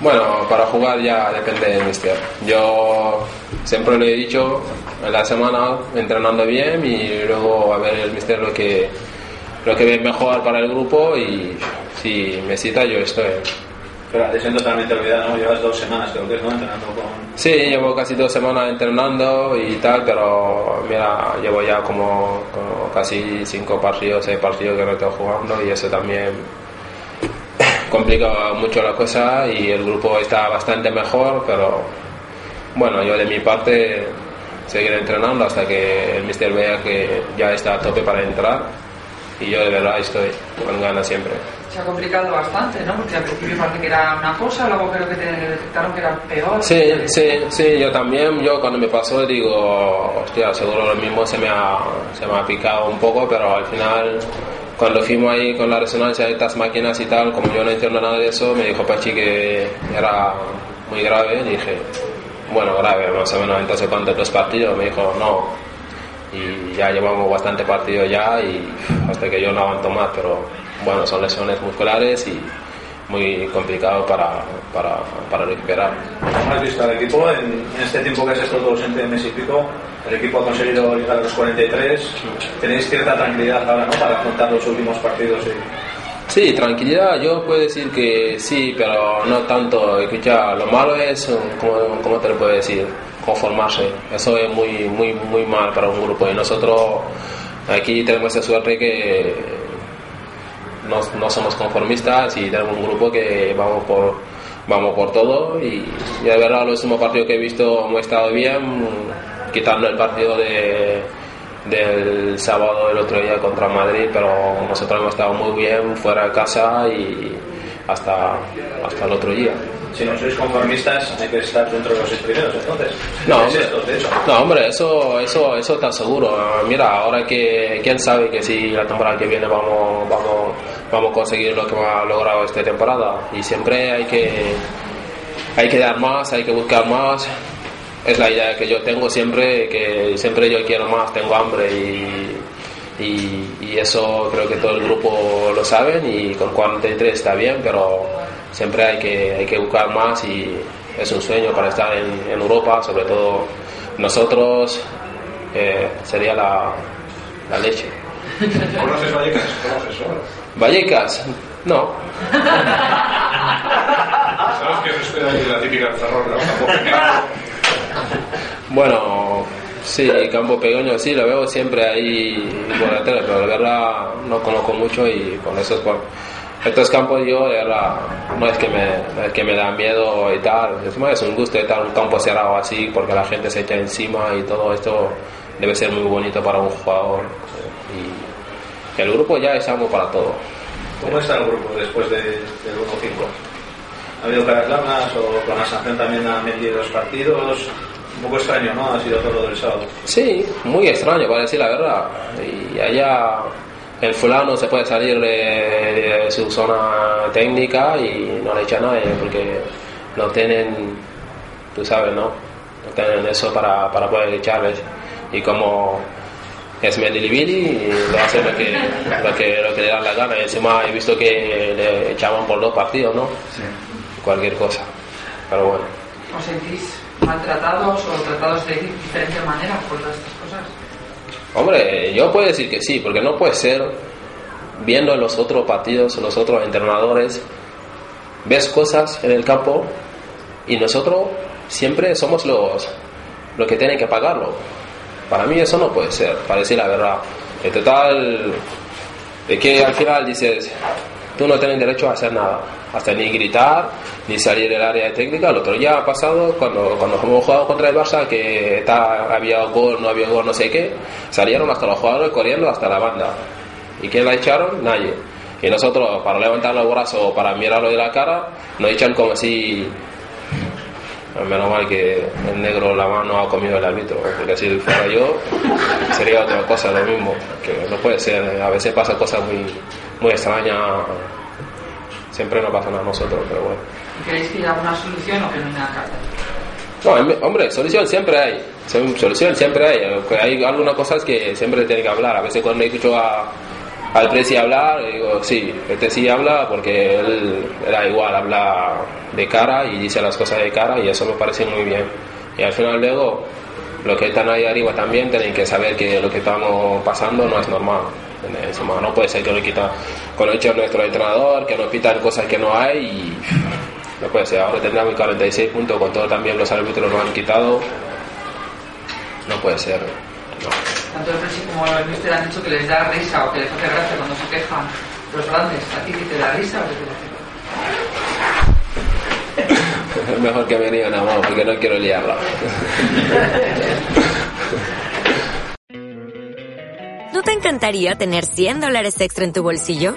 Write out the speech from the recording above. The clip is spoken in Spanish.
Bueno, para jugar ya depende del mister. Yo siempre le he dicho en la semana entrenando bien y luego a ver el mister lo que lo que ve mejor para el grupo y si me cita yo estoy. Pero la lesión totalmente olvidada, ¿no? Llevas dos semanas, creo que es, ¿no? Entrenando con... Sí, llevo casi dos semanas entrenando y tal, pero mira, llevo ya como, como casi cinco partidos, seis partidos que no estoy jugando y eso también complica mucho la cosa y el grupo está bastante mejor, pero bueno, yo de mi parte seguiré entrenando hasta que el mister vea que ya está a tope para entrar y yo de verdad estoy con ganas siempre. Se ha complicado bastante, ¿no? Porque al principio parece que era una cosa, luego creo que te detectaron que era peor. Sí, sí, sí, yo también, yo cuando me pasó digo, hostia, seguro lo mismo se me ha, se me ha picado un poco, pero al final cuando fuimos ahí con la resonancia de estas máquinas y tal, como yo no entiendo nada de eso, me dijo Pachi que era muy grave, y dije, bueno, grave, más o menos entonces cuántos dos partidos, me dijo, no, y ya llevamos bastante partido ya y hasta que yo no aguanto más, pero bueno, son lesiones musculares y muy complicado para, para, para recuperar. ¿Cómo has visto al equipo en, en este tiempo que has estado ausente de mes y pico? El equipo ha conseguido llegar a los 43. Tenéis cierta tranquilidad ahora, ¿no? Para afrontar los últimos partidos. Y... Sí, tranquilidad, yo puedo decir que sí, pero no tanto. Escucha, lo malo es, ¿cómo, cómo te lo puedo decir? Conformarse. Eso es muy, muy, muy mal para un grupo. Y nosotros aquí tenemos esa suerte que no, no somos conformistas y tenemos un grupo que vamos por, vamos por todo. Y, y de verdad, los últimos partidos que he visto hemos estado bien, quitando el partido de del sábado del otro día contra Madrid, pero nosotros hemos estado muy bien fuera de casa y hasta, hasta el otro día. Si no sois conformistas, hay que estar dentro de los seis primeros, entonces. No, ¿Es hombre, esto, de hecho? no, hombre, eso, eso, eso está seguro. Mira, ahora que quién sabe que si la temporada que viene vamos, vamos, vamos a conseguir lo que hemos logrado esta temporada. Y siempre hay que, hay que dar más, hay que buscar más. Es la idea que yo tengo siempre, que siempre yo quiero más, tengo hambre y, y, eso creo que todo el grupo lo saben y con 43 está bien, pero siempre hay que, hay que buscar más y es un sueño para estar en, en Europa, sobre todo nosotros, eh, sería la, la leche. ¿Conoces Vallecas? ¿Conoces, no? Vallecas, no. ¿Sabes qué se espera de la típica Ferrol, no? Bueno, sí, campo pequeño, sí, lo veo siempre ahí por la tele, pero de verdad no conozco mucho y con esos por estos campos yo de verdad no es que me, es que me da miedo y tal, es más es un gusto estar en un campo cerrado así porque la gente se echa encima y todo esto debe ser muy bonito para un jugador y el grupo ya estamos para todo. ¿Cómo está el grupo después de, del 1-5? ¿Ha habido caras largas o con la sanción también han metido los partidos? Un poco extraño, ¿no? Ha sido todo lo del sábado. Sí, muy extraño, para decir la verdad. Y allá el fulano se puede salir de, de su zona técnica y no le echa a nadie porque no tienen, tú sabes, ¿no? No tienen eso para, para poder echarles. Y como es Medilibili, lo hace lo que, lo, que, lo que le da la gana. Y encima he visto que le echaban por dos partidos, ¿no? Cualquier cosa. Pero bueno. ¿Os sentís maltratados o tratados de diferente manera por todas estas cosas? Hombre, yo puedo decir que sí, porque no puede ser, viendo los otros partidos, los otros entrenadores, ves cosas en el campo y nosotros siempre somos los, los que tienen que pagarlo. Para mí eso no puede ser, para decir la verdad. En total, de que al final dices, tú no tienes derecho a hacer nada, hasta ni gritar, ni salir del área técnica. El otro día ha pasado, cuando, cuando hemos jugado contra el Barça, que está, había gol, no había gol, no sé qué, salieron hasta los jugadores corriendo hasta la banda. ¿Y quién la echaron? Nadie. Y nosotros, para levantar los brazos o para mirarlo de la cara, nos echan como si. Menos mal que el negro la mano ha comido el árbitro, porque si fuera yo, sería otra cosa lo mismo. Que no puede ser, a veces pasa cosas muy, muy extrañas, siempre no pasa nada a nosotros, pero bueno. ¿Queréis que haya alguna solución o que no hay nada? No, hombre, solución siempre hay. Solución siempre hay. Hay algunas cosas que siempre tienen que hablar. A veces cuando escucho a, al presi hablar, digo, sí, este sí habla porque él era igual, habla de cara y dice las cosas de cara y eso me parece muy bien. Y al final luego, los que están ahí arriba también tienen que saber que lo que estamos pasando no es normal. No puede ser que lo quita con lo hecho nuestro entrenador, que nos pitan cosas que no hay y no puede ser, ahora tendremos 46 puntos con todo también los árbitros nos han quitado. No puede ser. Tanto el Presi como el Mister han dicho que les da risa o que les hace gracia cuando se quejan los grandes. ¿A ti qué te da risa o qué te da Es mejor que me digan amor porque no quiero liarla. ¿No te encantaría tener 100 dólares extra en tu bolsillo?